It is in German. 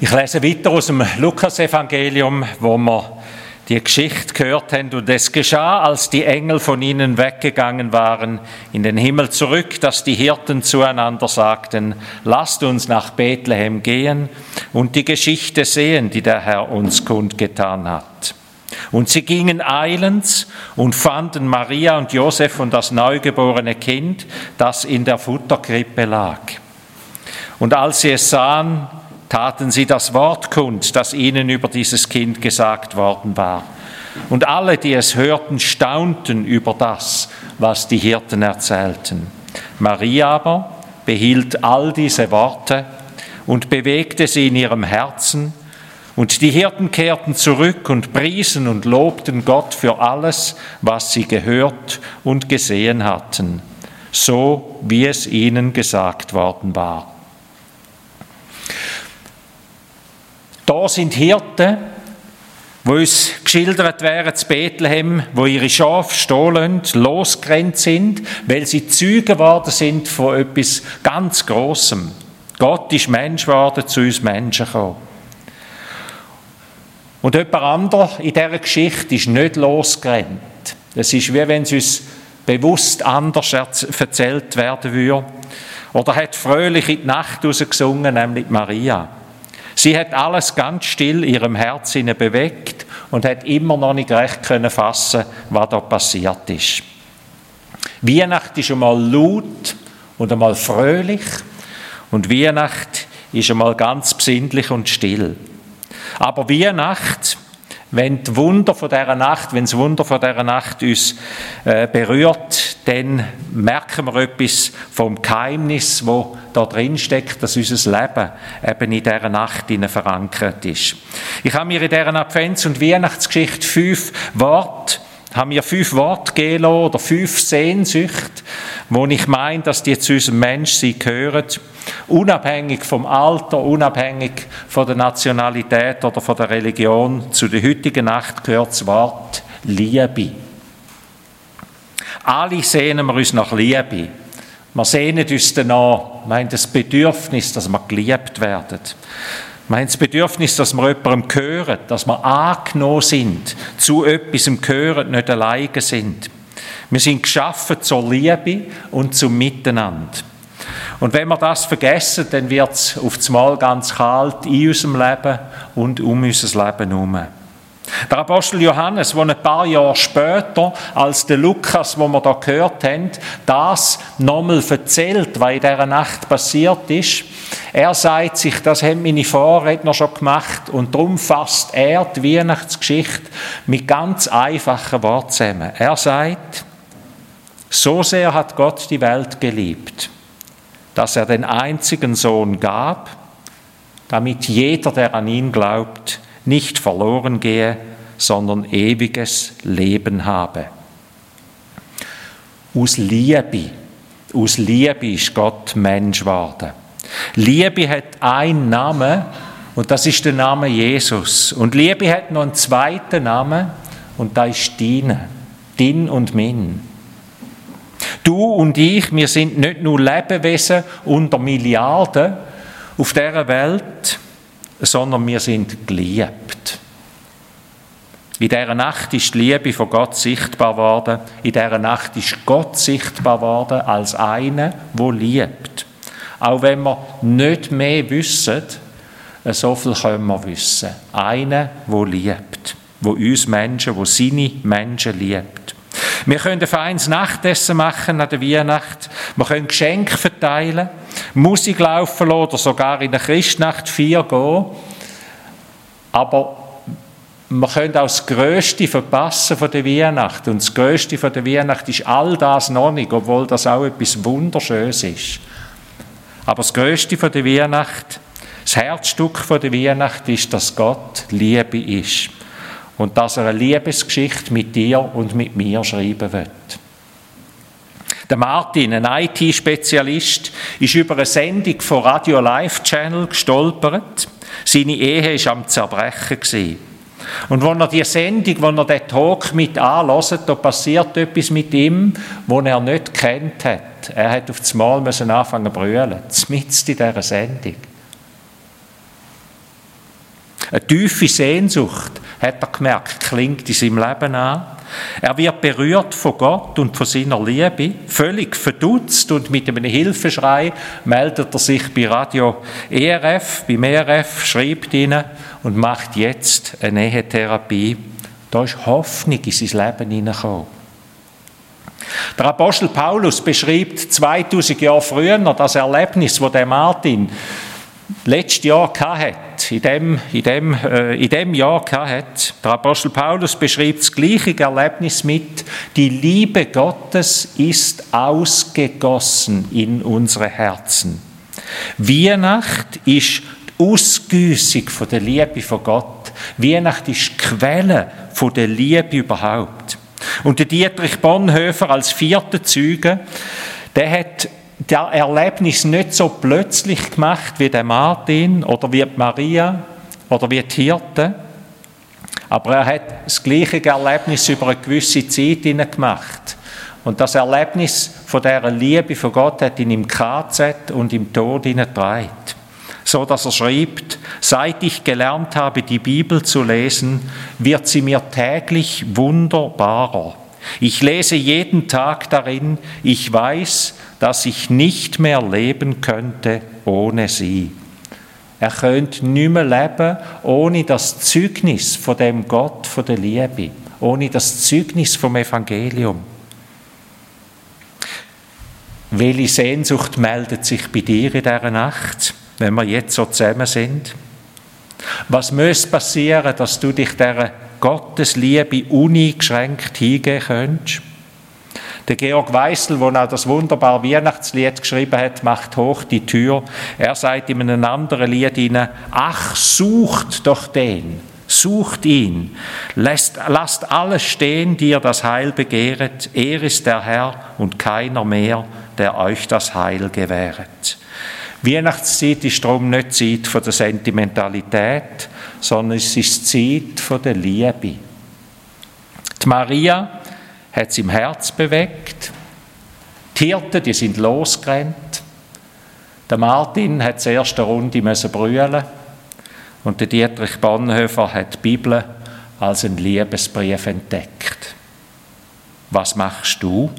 Ich lese weiter aus dem Lukasevangelium, wo wir die Geschichte gehört haben. Und es geschah, als die Engel von ihnen weggegangen waren, in den Himmel zurück, dass die Hirten zueinander sagten, lasst uns nach Bethlehem gehen und die Geschichte sehen, die der Herr uns kundgetan hat. Und sie gingen eilends und fanden Maria und Josef und das neugeborene Kind, das in der Futterkrippe lag. Und als sie es sahen, taten sie das Wort kund, das ihnen über dieses Kind gesagt worden war. Und alle, die es hörten, staunten über das, was die Hirten erzählten. Maria aber behielt all diese Worte und bewegte sie in ihrem Herzen, und die Hirten kehrten zurück und priesen und lobten Gott für alles, was sie gehört und gesehen hatten, so wie es ihnen gesagt worden war. Da sind Hirten, wo uns geschildert werden zu Bethlehem, wo ihre Schafe stohlen, losgerannt sind, weil sie Zeugen geworden sind von etwas ganz Großem. Gott ist Mensch geworden, zu uns Menschen gekommen. Und jemand anderer in dieser Geschichte ist nicht losgerannt. Es ist wie wenn es uns bewusst anders erzählt werden würde. Oder hat fröhlich in die Nacht rausgesungen, nämlich Maria. Sie hat alles ganz still in ihrem Herzen bewegt und hat immer noch nicht recht können fassen, was da passiert ist. Weihnacht ist einmal laut und einmal fröhlich und Weihnacht ist einmal ganz besinnlich und still. Aber Weihnacht wenn die Wunder von dieser Nacht, wenn das Wunder von dieser Nacht uns äh, berührt, dann merken wir etwas vom Geheimnis, wo da drin steckt, dass unser Leben eben in dieser Nacht verankert ist. Ich habe mir in dieser Advents- und Weihnachtsgeschichte fünf Worte haben mir fünf Worte gegeben oder fünf Sehnsüchte, wo ich meine, dass die zu unserem Menschsein gehören, unabhängig vom Alter, unabhängig von der Nationalität oder von der Religion. Zu der heutigen Nacht gehört das Wort Liebe. Alle sehnen wir uns nach Liebe. Wir sehnen uns danach, meint das Bedürfnis, dass wir geliebt werden. Haben das Bedürfnis, dass wir jemandem gehören, dass wir angenommen sind, zu etwas gehören, nicht alleine sind. Wir sind geschaffen zur Liebe und zum Miteinander. Und wenn wir das vergessen, dann wird es auf das Mal ganz kalt in unserem Leben und um unser Leben herum. Der Apostel Johannes, der ein paar Jahre später als der Lukas, wo wir da gehört haben, das nochmal erzählt, was in dieser Nacht passiert ist, er sagt sich, das haben meine Vorredner schon gemacht und darum fasst er die Weihnachtsgeschichte mit ganz einfachen Worten zusammen. Er sagt, so sehr hat Gott die Welt geliebt, dass er den einzigen Sohn gab, damit jeder, der an ihn glaubt, nicht verloren gehe, sondern ewiges Leben habe. Aus Liebe, aus Liebe ist Gott Mensch geworden. Liebe hat einen Namen und das ist der Name Jesus. Und Liebe hat noch einen zweiten Namen und da ist deine, din und min. Du und ich, wir sind nicht nur Lebewesen unter Milliarden auf dieser Welt, sondern wir sind geliebt. In dieser Nacht ist die Liebe von Gott sichtbar worden. In dieser Nacht ist Gott sichtbar worden als eine, wo liebt. Auch wenn wir nicht mehr wissen, so viel können wir wissen. Einer, wo liebt, wo uns Menschen, wo seine Menschen liebt. Wir können ein feines Nachtessen machen an der Weihnacht. Wir können Geschenke verteilen, Musik laufen lassen oder sogar in der Christnacht vier gehen. Aber wir können auch das Größte verpassen von der Weihnacht. Und das Größte von der Weihnacht ist all das noch nicht, obwohl das auch etwas Wunderschönes ist. Aber das Größte von der Weihnacht, das Herzstück von der Weihnacht ist, dass Gott Liebe ist. Und dass er eine Liebesgeschichte mit dir und mit mir schreiben wird. Der Martin, ein IT-Spezialist, ist über eine Sendung von Radio Live Channel gestolpert. Seine Ehe war am Zerbrechen. Und wenn er die Sendung, wenn er den Talk mit anlässt, da passiert etwas mit ihm, wo er nicht kennt hat. Er hat auf das Mal müssen anfangen zu brüllen, mitten in dieser Sendung. Eine tiefe Sehnsucht, hat er gemerkt, klingt in seinem Leben an. Er wird berührt von Gott und von seiner Liebe, völlig verdutzt und mit einem Hilfeschrei meldet er sich bei Radio ERF, beim ERF, schreibt ihnen und macht jetzt eine Ehetherapie. Da ist Hoffnung in sein Leben hineingekommen. Der Apostel Paulus beschreibt 2000 Jahre früher das Erlebnis, wo der Martin letztes Jahr hatte, in dem, in dem, äh, in dem Jahr hatte. Der Apostel Paulus beschreibt das gleiche Erlebnis mit, die Liebe Gottes ist ausgegossen in unsere Herzen. Weihnacht ist die Ausgüssung von der Liebe von Gott. Weihnacht ist die Quelle von der Liebe überhaupt. Und der Dietrich Bonhoeffer als vierter Zeuge, der hat der Erlebnis nicht so plötzlich gemacht wie der Martin oder wie die Maria oder wie die Hirten, aber er hat das gleiche Erlebnis über eine gewisse Zeit gemacht. Und das Erlebnis von dieser Liebe von Gott hat ihn im KZ und im Tod hineingetragen. So dass er schreibt, seit ich gelernt habe, die Bibel zu lesen, wird sie mir täglich wunderbarer. Ich lese jeden Tag darin, ich weiß, dass ich nicht mehr leben könnte ohne sie. Er könnte nicht mehr leben ohne das Zeugnis von dem Gott, von der Liebe, ohne das Zeugnis vom Evangelium. Welche Sehnsucht meldet sich bei dir in dieser Nacht, wenn wir jetzt so zusammen sind? Was müsste passieren, dass du dich dieser Gottesliebe uneingeschränkt hingehen könntest? Der Georg Weißel, der auch das wunderbare Weihnachtslied geschrieben hat, macht hoch die Tür. Er sagt in einem anderen Lied ihnen, ach, sucht doch den, sucht ihn, lasst, lasst alles stehen, die ihr das Heil begehret. Er ist der Herr und keiner mehr, der euch das Heil gewähret. Weihnachtszeit ist darum nicht Zeit der Sentimentalität, sondern es ist Zeit von der Liebe. Die Maria hat es im Herz bewegt. Die Hirten, die sind losgerannt. Der Martin hat die erste Runde müssen brüllen und der Dietrich Bonhoeffer hat die Bibel als einen Liebesbrief entdeckt. Was machst du?